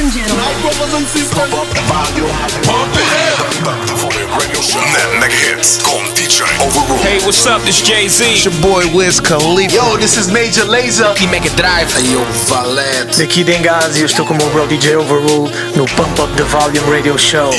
and gentlemen. Brothers and sisters. Up the volume. Pump it up. Hey, what's up? This Jay Z. It's your boy Wiz Khalifa. Yo, this is Major Laser. He make a drive. Hey, yo, Valete. Daqui Dengazi, eu estou com o meu bro DJ Overrule no Pump Up the Volume Radio Show.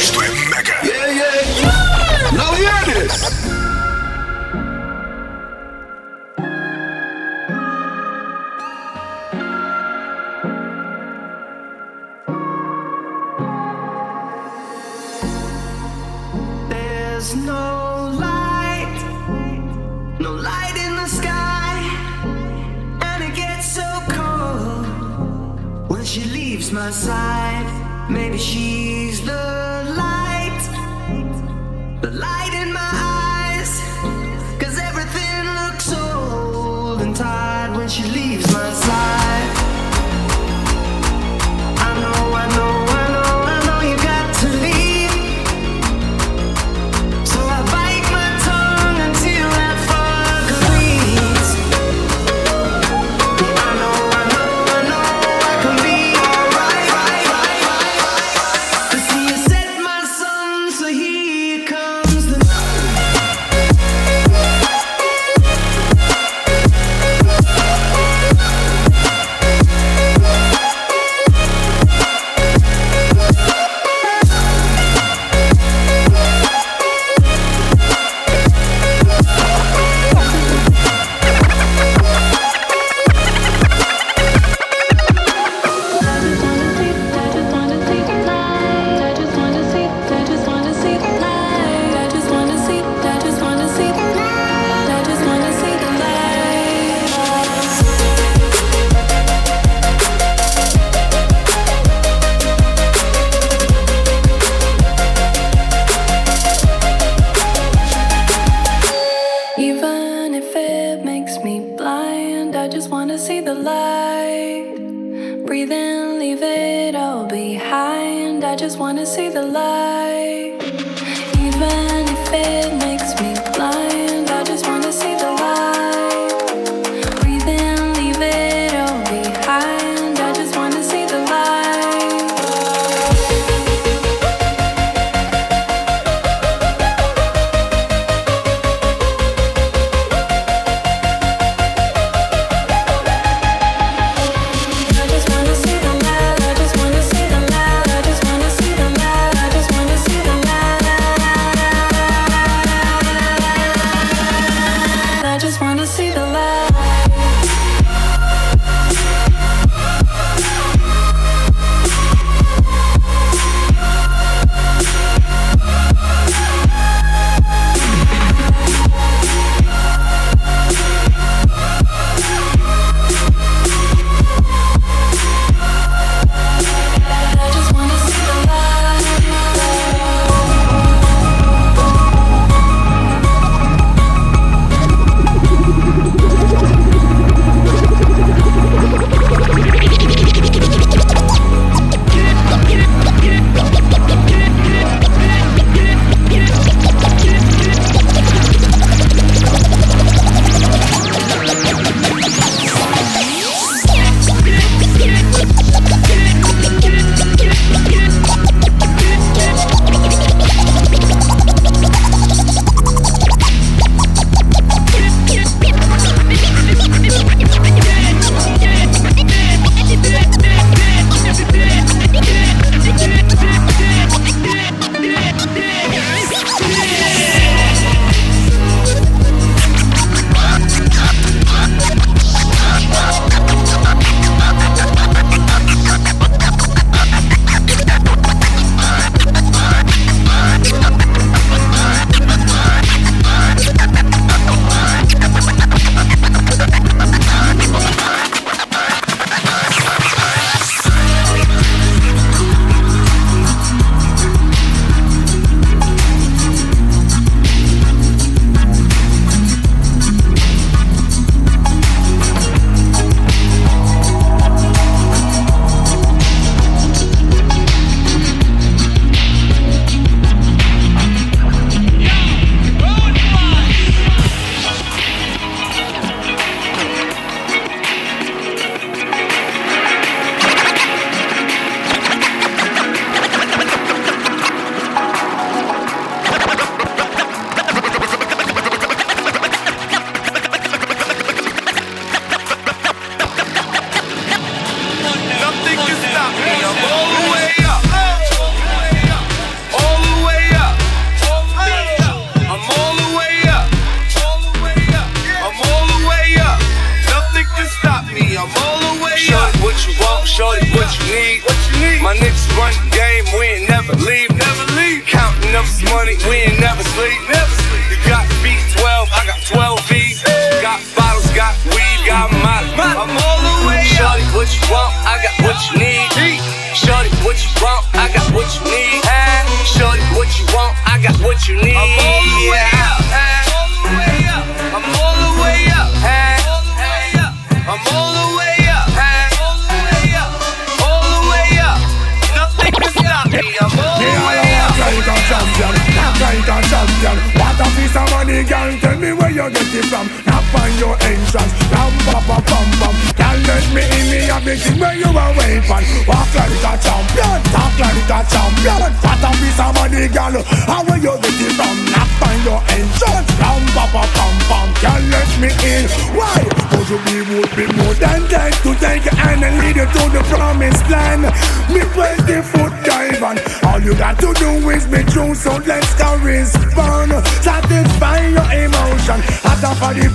Girl. How where you get it from? Knock on your entrance, ram pa pa pam pam. Girl, let me in. Why? Cause you be would be more than dead to take your hand and lead you to the promised land. Me 20 foot dive and all you got to do is be true. So let's correspond. Satisfy your emotion. Hot off of the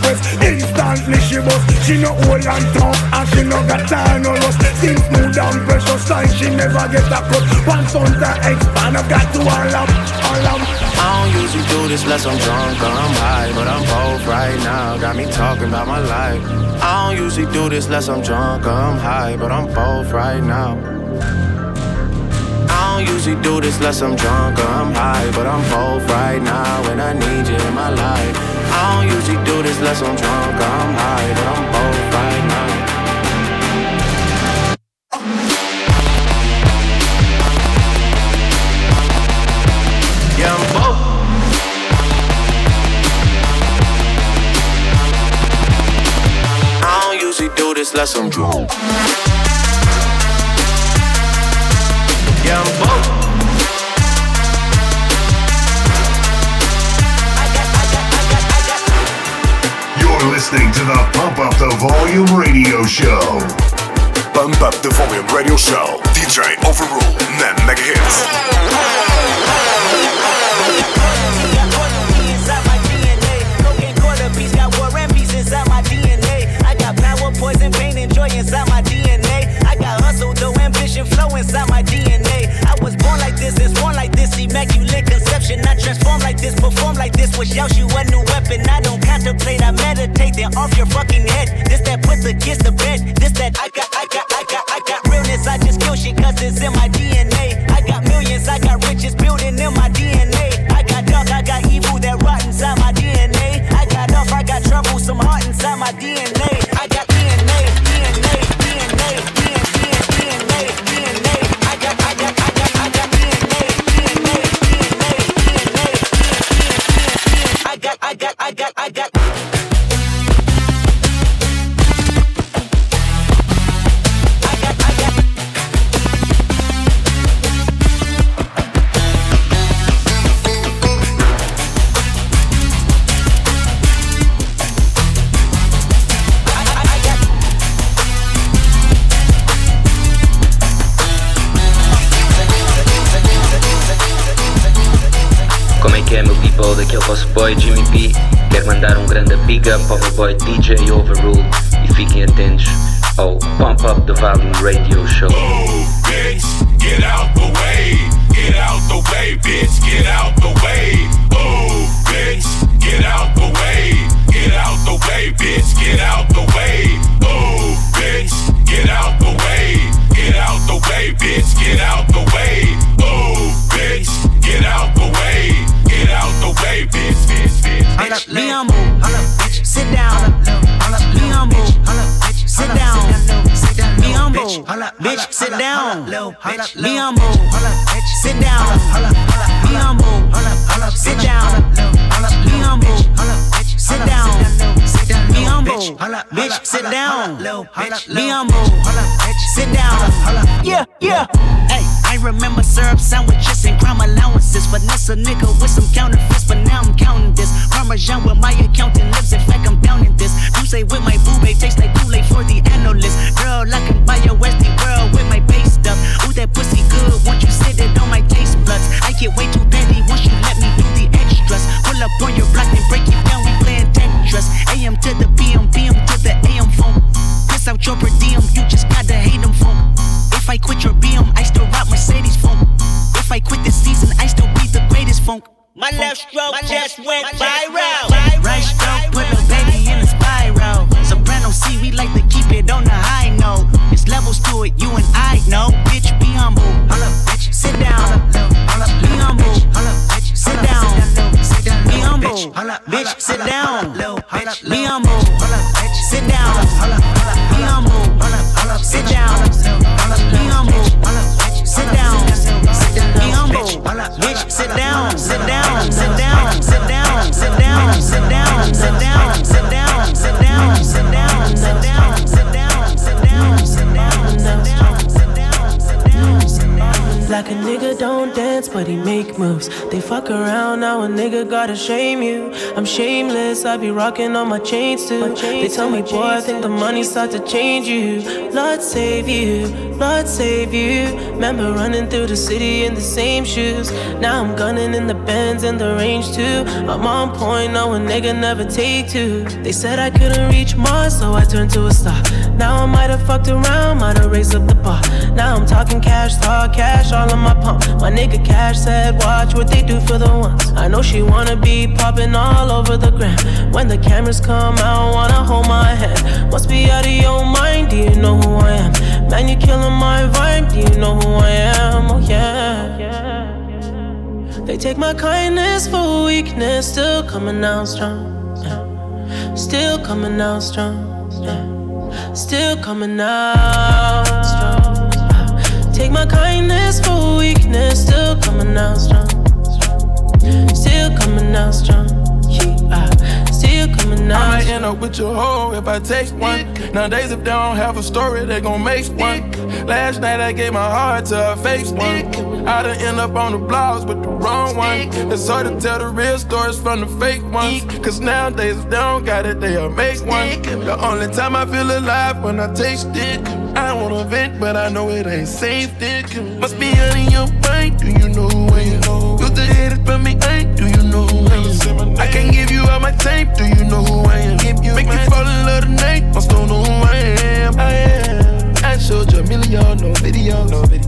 press, instantly she bust. She no old and tough and she no got time no rust. Skin smooth and precious like she never get a cut. Once on the expand, I got to all up, all up. I don't usually do this unless I'm drunk or I'm high, but I'm both right now. Got me talking about my life. I don't usually do this unless I'm drunk or I'm high, but I'm both right now. I don't usually do this unless I'm drunk or I'm high, but I'm both right now, and I need you in my life. I don't usually do this unless I'm drunk I'm high, but I'm both right now. Do this unless I'm drunk. Listening to the Pump Up the Volume Radio Show. Pump Up the Volume Radio Show. DJ Overrule, net mega up ao meu boy DJ Overrule e fiquem atentos ao Pump Up the Volume Radio Show. Oh, bitch, get out the way. Get out the way, bitch, get out the way. Oh, bitch, get out the way. Get out the way, bitch, get out the way. Oh, bitch, get out the way. Get out the way, bitch, get out the way. Sit down. Be humble, sit down. Be humble, sit down. Be humble, sit down. Be humble, bitch, sit down. Be humble, sit down. Yeah, yeah. Hey, I remember syrup sandwiches and crime allowances. Finesse a nigga with some counterfeits, but now I'm counting this. Parmesan with my accountant lips. In fact, I'm down in this. You say with my boo babe tastes like Kool-Aid for the analyst. Girl, I can buy your Westie up. Ooh, that pussy good. won't you sit it on my taste buds. I get way too fancy, won't you let me do the extras. Pull up on your block and break it down. We playing Tetris. AM to the PM, PM to the AM phone. Piss out your per diem. You just gotta hate them phone. If I quit your BM, I still rock Mercedes phone. If I quit this season, I still be the greatest funk. My left stroke my just went viral. Right stroke put a baby in a spiral. Soprano C, we like to keep it on the high levels to it, you and I know. Bitch, be humble. bitch. Sit down. Be humble. Sit down. Be humble. Bitch, sit down. Be humble. Sit down. Be humble. Sit down. Be humble. Sit down. Be humble. Bitch, sit down. Sit down. Sit down. Sit down. Sit down. Sit down. Sit down. Sit down. Like a nigga don't dance, but he make moves. They fuck around, now a nigga gotta shame you. I'm shameless, I be rocking on my chains too. They tell me, boy, I think the money start to change you. Lord save you, Lord save you. Remember running through the city in the same shoes. Now I'm gunning in the Benz and the range too. I'm on point, now a nigga never take two. They said I couldn't reach Mars, so I turned to a star. Now I might have fucked around, might have raised up the bar. Now I'm talking cash, talk cash all on my pump. My nigga Cash said, watch what they do for the ones. I know she wanna be popping all over the gram. When the cameras come out, wanna hold my hand. Must be out of your mind, do you know who I am? Man, you're killing my vibe, do you know who I am? Oh yeah. They take my kindness for weakness, still coming out strong. Yeah. Still coming out strong. Yeah. Still coming out strong. Take my kindness for weakness, still coming out strong. Still coming out strong. Yeah, still coming out. I might end up with your hoe if I take one. Nowadays, if they don't have a story, they gon' make one. Last night I gave my heart to a fake one. I done end up on the blogs with the wrong one. It's hard to tell the real stories from the fake ones. Cause nowadays, if they don't got it, they'll make one. The only time I feel alive when I taste it. I don't wanna vent, but I know it ain't safe. Dick. Must be out of your mind. Do you know who I am? You the it from me, ain't? Do you know who I am? I can't give you all my tape. Do you know who I am? You Make you fall in love tonight. Must don't know who I am. I am. I showed you a million, no videos. no video.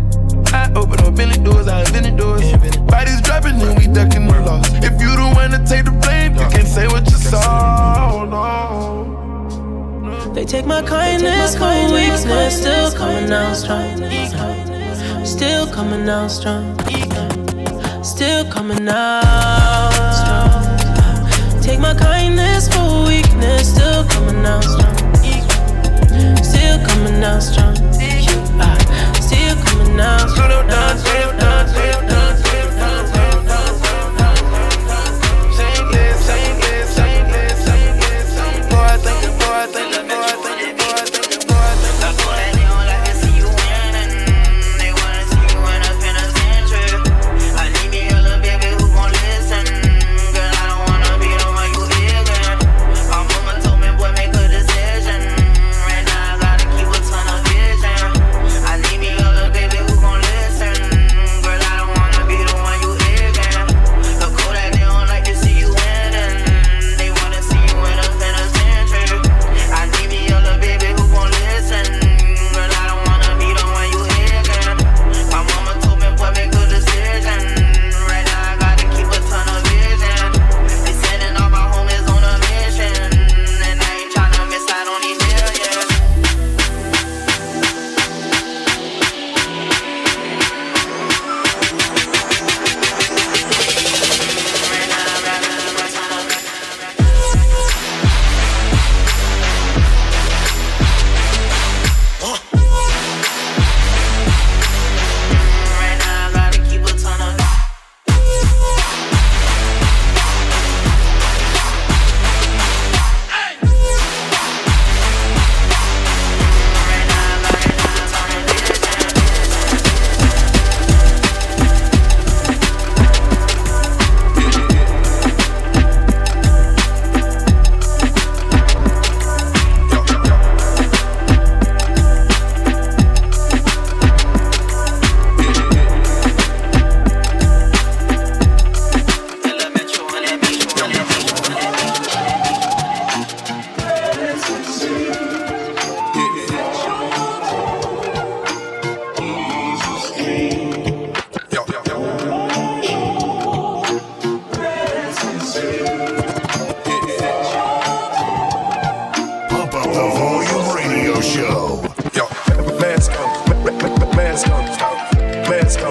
I open up many doors, I invented doors. Bodies dropping and we ducking the loss. If you the one to take the blame, you can't say what you saw. No. They take my kindness for weakness, still coming out strong. Still coming out strong. Still coming out strong. Take my kindness for weakness, still coming out strong. Still coming out strong. Still now. Slow down, slow down, slow down.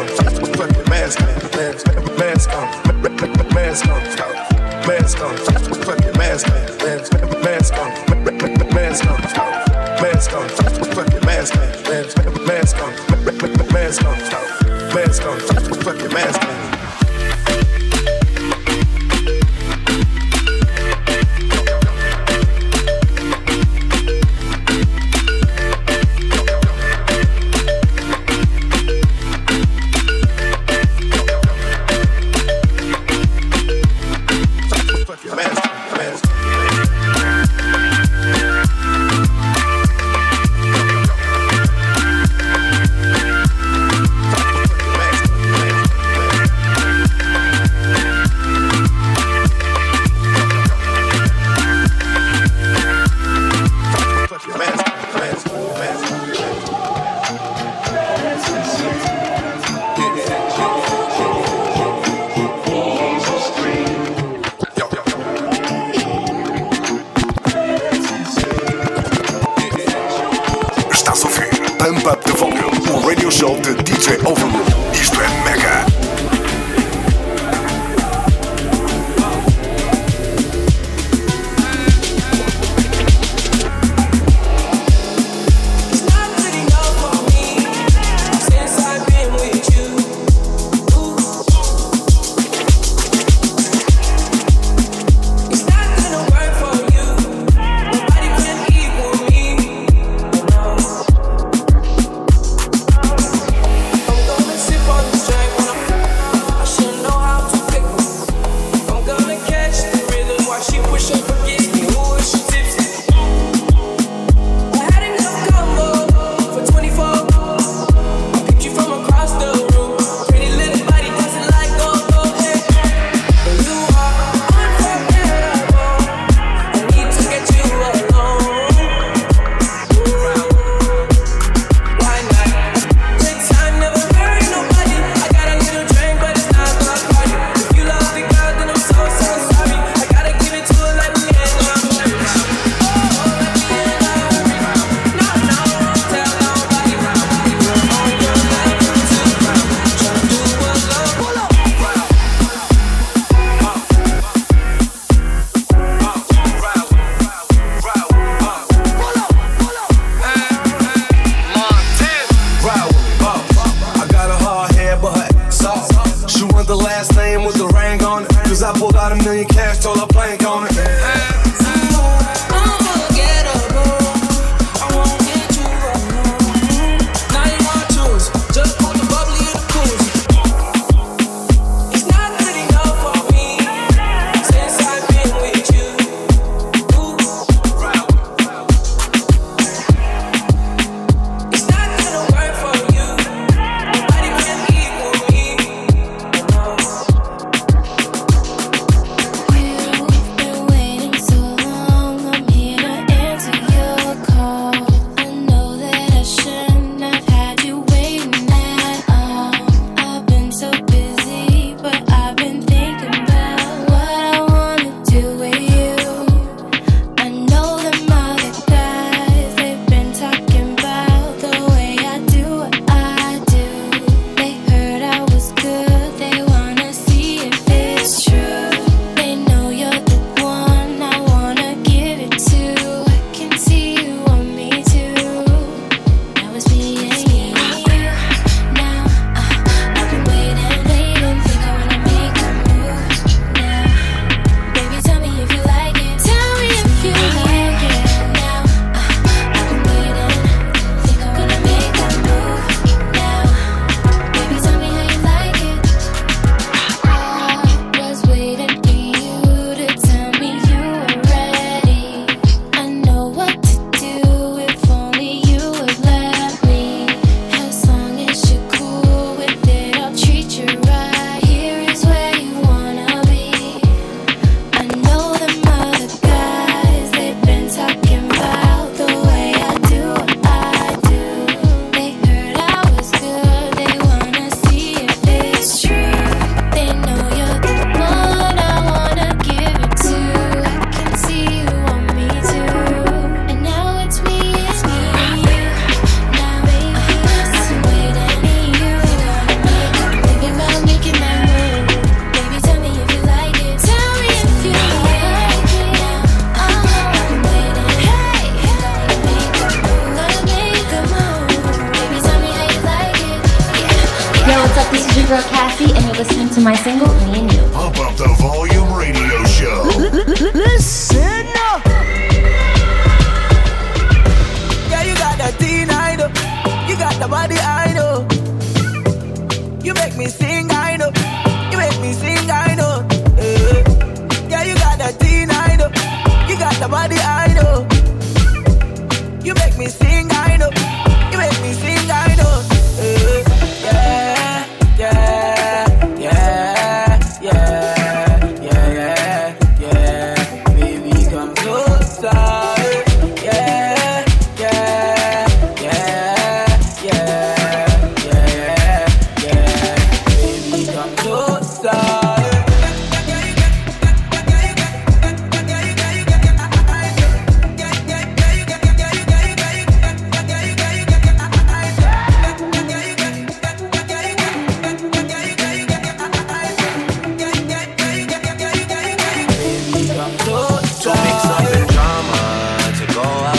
mask on, mask on, mask on.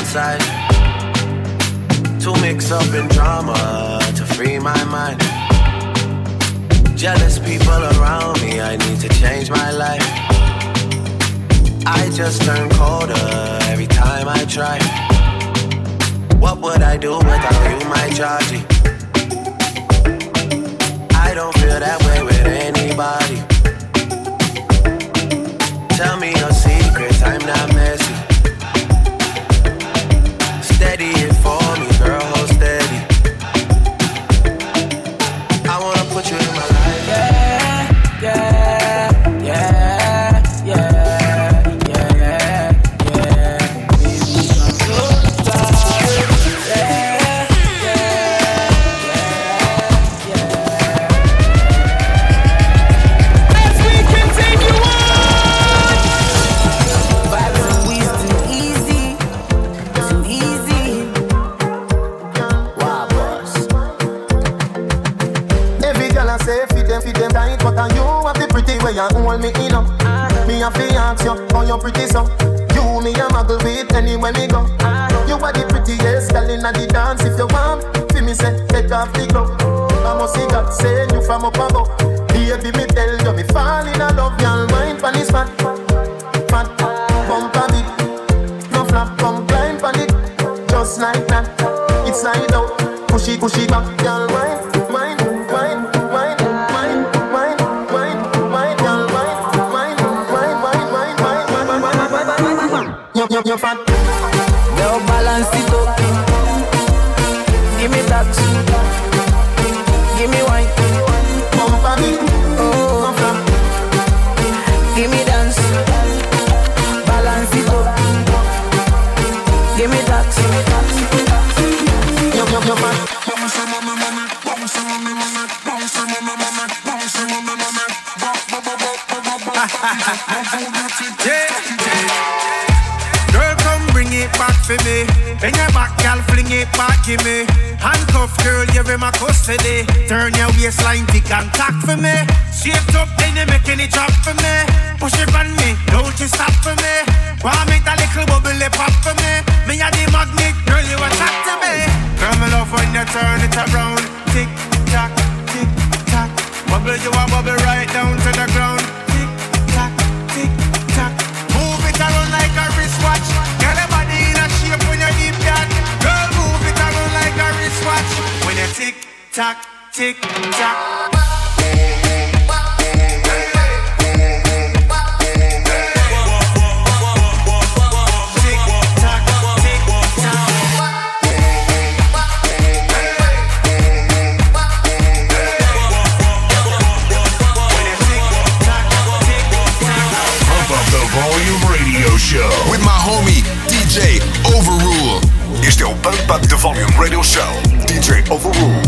Outside. Too mix up in drama to free my mind. Jealous people around me, I need to change my life. I just turn colder every time I try. What would I do without you, my Georgie? I don't feel that way with anybody. Tell me just like that. It's slide out, push it, push it back, y'all wine, wine, wine, wine, wine, wine, wine, wine, y'all wine, wine, wine, wine, wine, wine, wine, wine, wine, wine, wine, wine. You, you fat. Now for me. Bring it back, girl, fling it back in me. Handcuff, girl, you're in my custody. Turn your waistline, tick and tack for me. Shaped up, then you making it drop for me. Push it on me, don't you stop for me. Want make a little bubble pop for me. Me a the magnet, girl, you attract to me. Girl, me love when you turn it around. Tick tock, tick tock. Bubble, you a bubble right down to the ground. Tick tock, tick tock. Move it around like a wristwatch. Tock, tick tock. Pump up the volume radio show. With my homie DJ Overrule. Este é o Pump Up the Volume Radio Show. DJ Overrule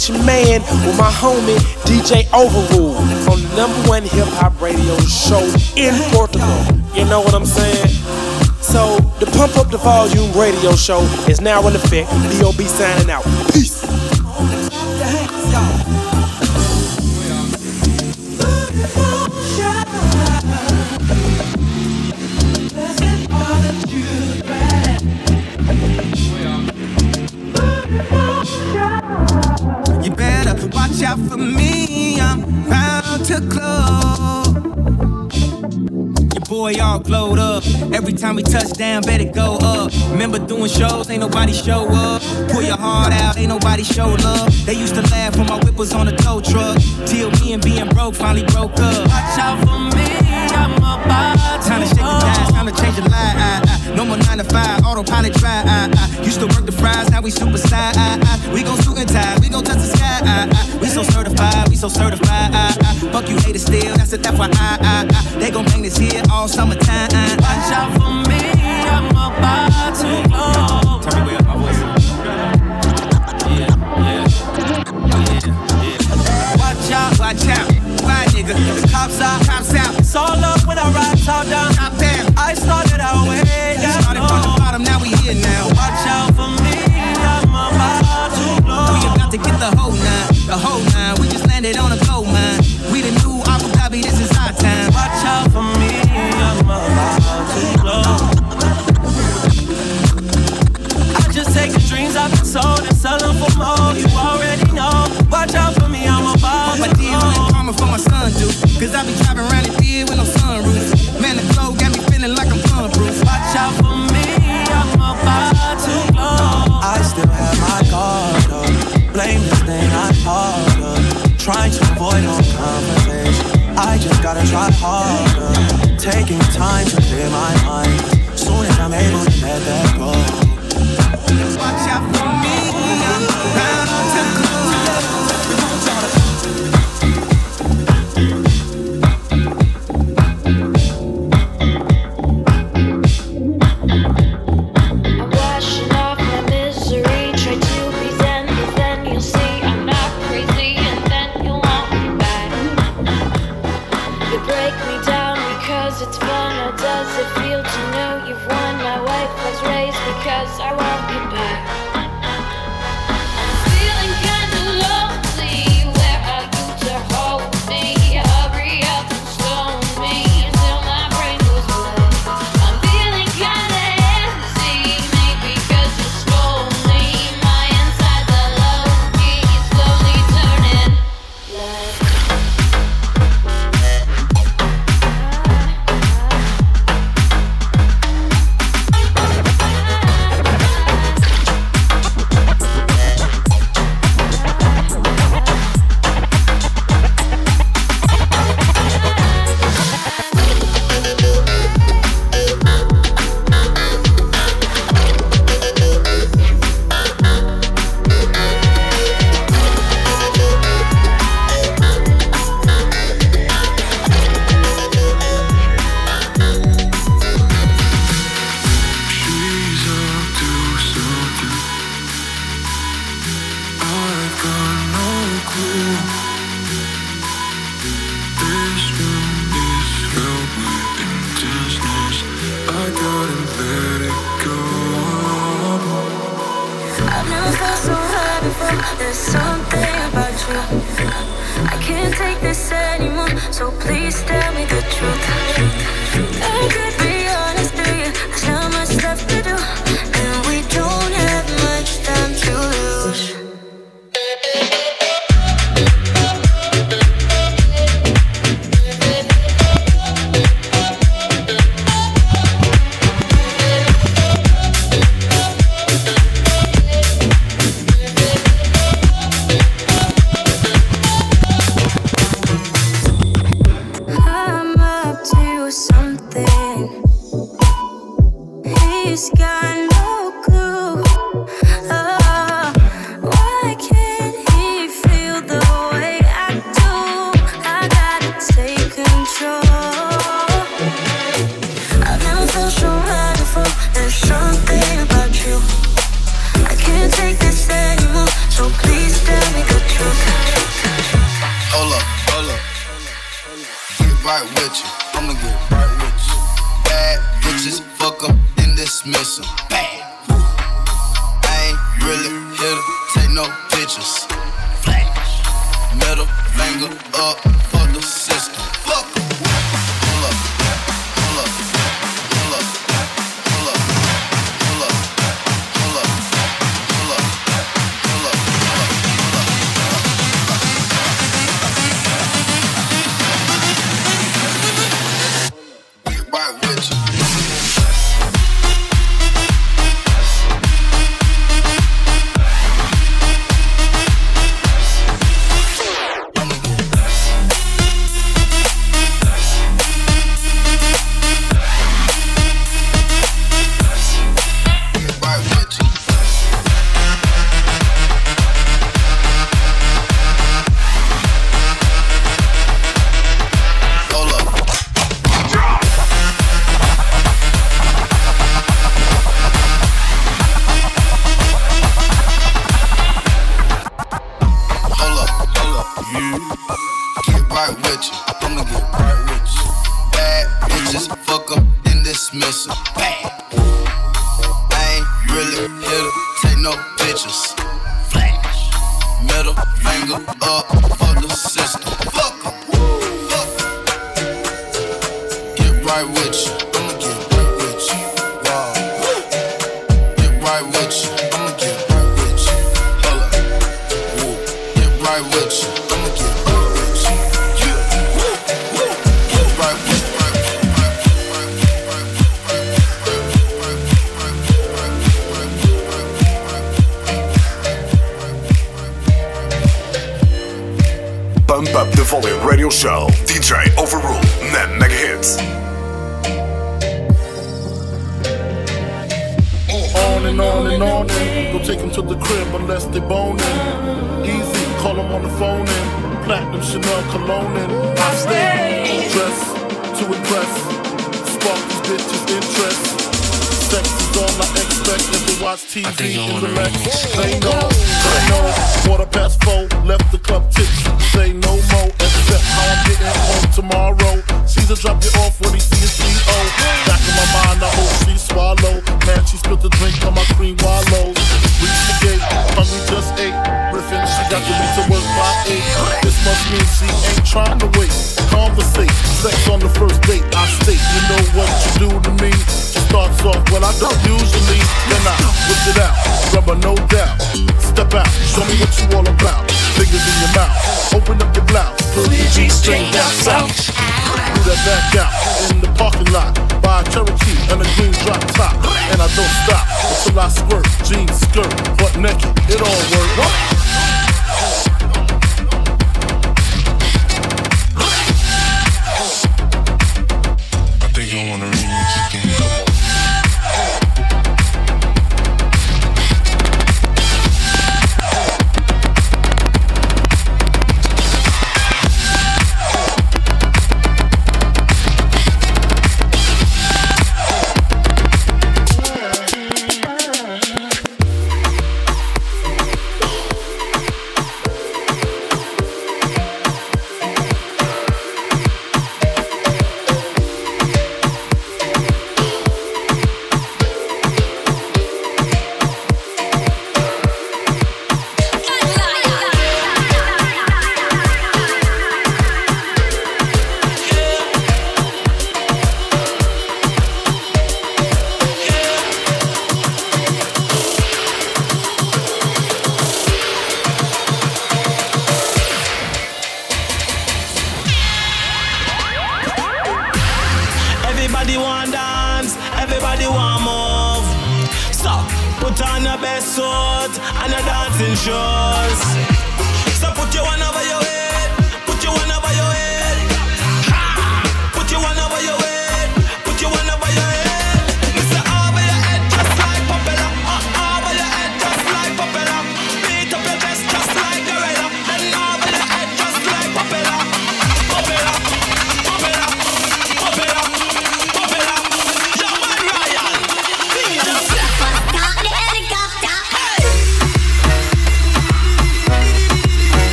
with your man, with my homie, DJ Overrule, on the number one hip hop radio show in Portugal. You know what I'm saying? So, the Pump Up the Volume radio show is now in effect. B.O.B. signing out. Peace. Out for me. I'm about to close. Your boy all glowed up. Every time we touch down, better go up. Remember doing shows, ain't nobody show up. Pull your heart out, ain't nobody show love. They used to laugh when my whip was on a tow truck. Till me and being broke finally broke up. Watch out for me, I'm about Time to shake the dice, time to change your life. No more nine to five, autopilot drive. Used to work the fries, now we superstar. We gon' suit and tie, we gon' touch the sky. We so certified, we so certified. Fuck you haters still, that's it, that's why I, They gon' bang this here all summertime. Watch out for me, I'm about to blow. Turn me way up my voice. Yeah, yeah, yeah, yeah. Watch out, watch out. Why, nigga? The cops out, cops out. It's all up when I ride top down. I started our way. Yeah, started from the oh. bottom, now we here now. Watch out for me, I'm about to blow. We about to get the whole nine, the whole nine. We just landed on a gold mine. We the new Abu Dhabi, this is our time. Watch out for me, I'm about to blow. I just take the dreams I've been sold and sell them for more. You already know. Watch out for me, I'm about to blow. karma for my son, dude. Cause I be driving Trying to avoid all conversation. I just gotta try harder. Taking time to clear my mind. Soon as I'm able to let that go. Watch out dismiss him. Bang. I ain't really here to take no pictures. Flash. Middle finger up.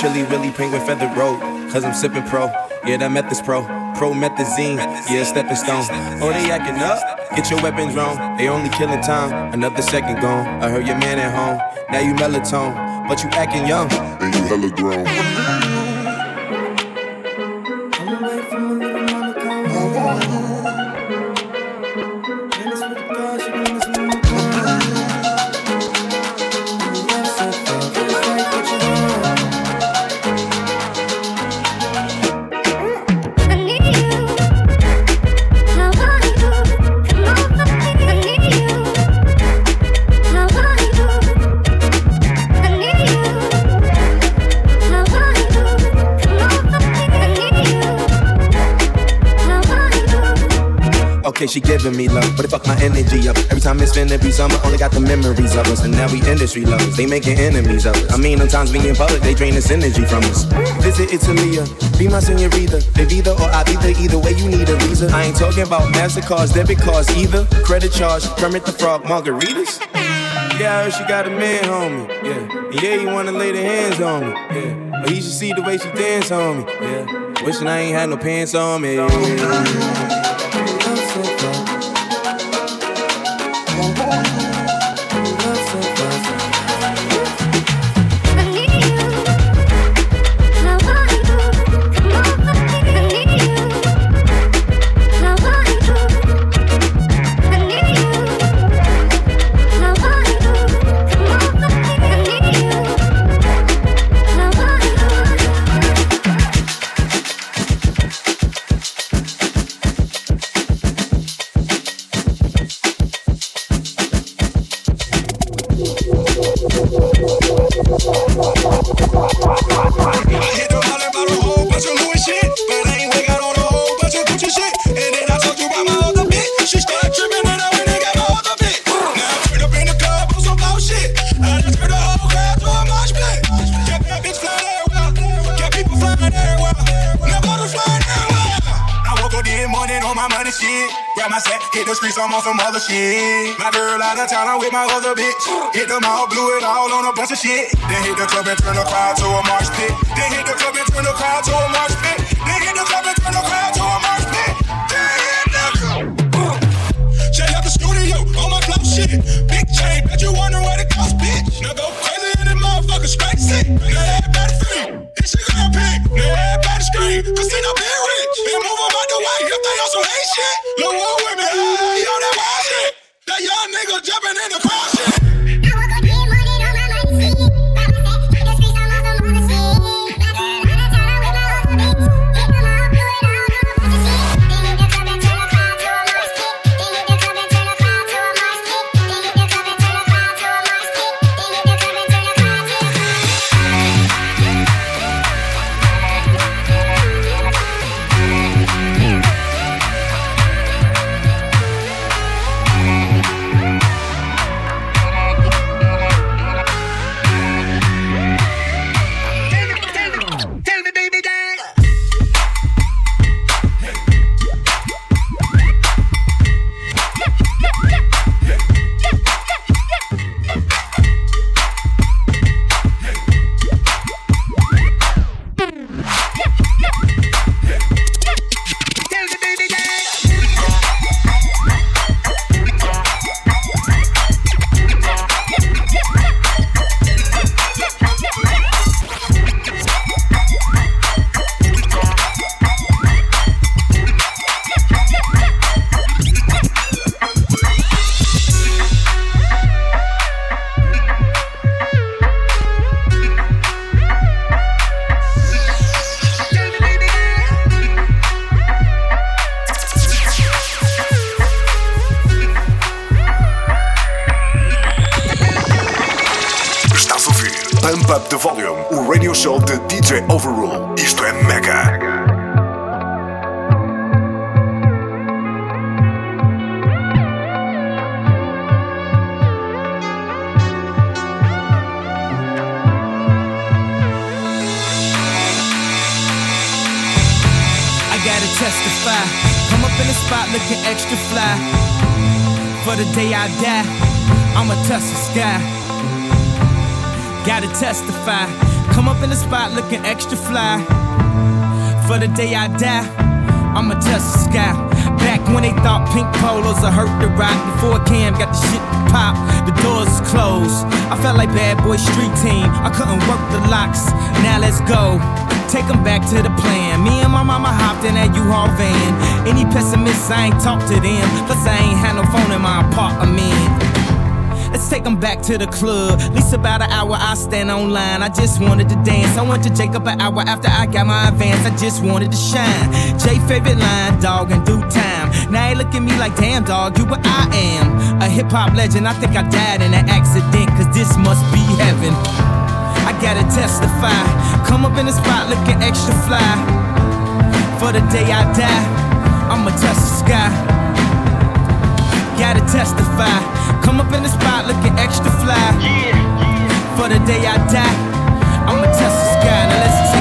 Chilly, really penguin feather road. Cause I'm sipping pro. Yeah, that meth is pro. Promethazine, yeah, stepping stone. Oh, they acting up? Get your weapons wrong. They only killing time. Another second gone. I heard your man at home. Now you melatonin, but you acting young. And you hella grown. She giving me love, but it fuck my energy up. Every time it's finna be summer, only got the memories of us. And now we industry lovers, they making enemies of us. I mean, sometimes being in public, they drain this energy from us. Visit Italia, be my senorita. If either or I be either, either way, you need a visa. I ain't talking about MasterCards, debit cards either. Credit charge, permit the Frog, margaritas. Yeah, I heard she got a man, homie. Yeah, yeah, you wanna lay the hands on me. Yeah, but he should see the way she dance on me. Yeah, wishing I ain't had no pants on me. I'm testify. Come up in the spot looking extra fly. For the day I die, I'ma touch the sky. Gotta testify. Come up in the spot looking extra fly. For the day I die, I'ma touch the sky. Back when they thought pink polos would hurt the Roc. Before Cam got the shit to pop, the doors closed. I felt like bad boy street team. I couldn't work the locks. Now let's go. Take 'em back to the plan. Me and my mama hopped in that U-Haul van. Any pessimists, I ain't talk to them. Plus, I ain't had no phone in my apartment. Let's take 'em back to the club. At least about an hour I stand online. I just wanted to dance. I went to Jacob an hour after I got my advance. I just wanted to shine. Jay favorite line, dog, in due time. Now he look at me like, damn, dog, you what I am. A hip hop legend. I think I died in an accident, cause this must be heaven. Gotta testify. Come up in the spot looking extra fly. For the day I die, I'ma touch the sky. Gotta testify. Come up in the spot looking extra fly. For the day I die, I'ma touch the sky. Now let's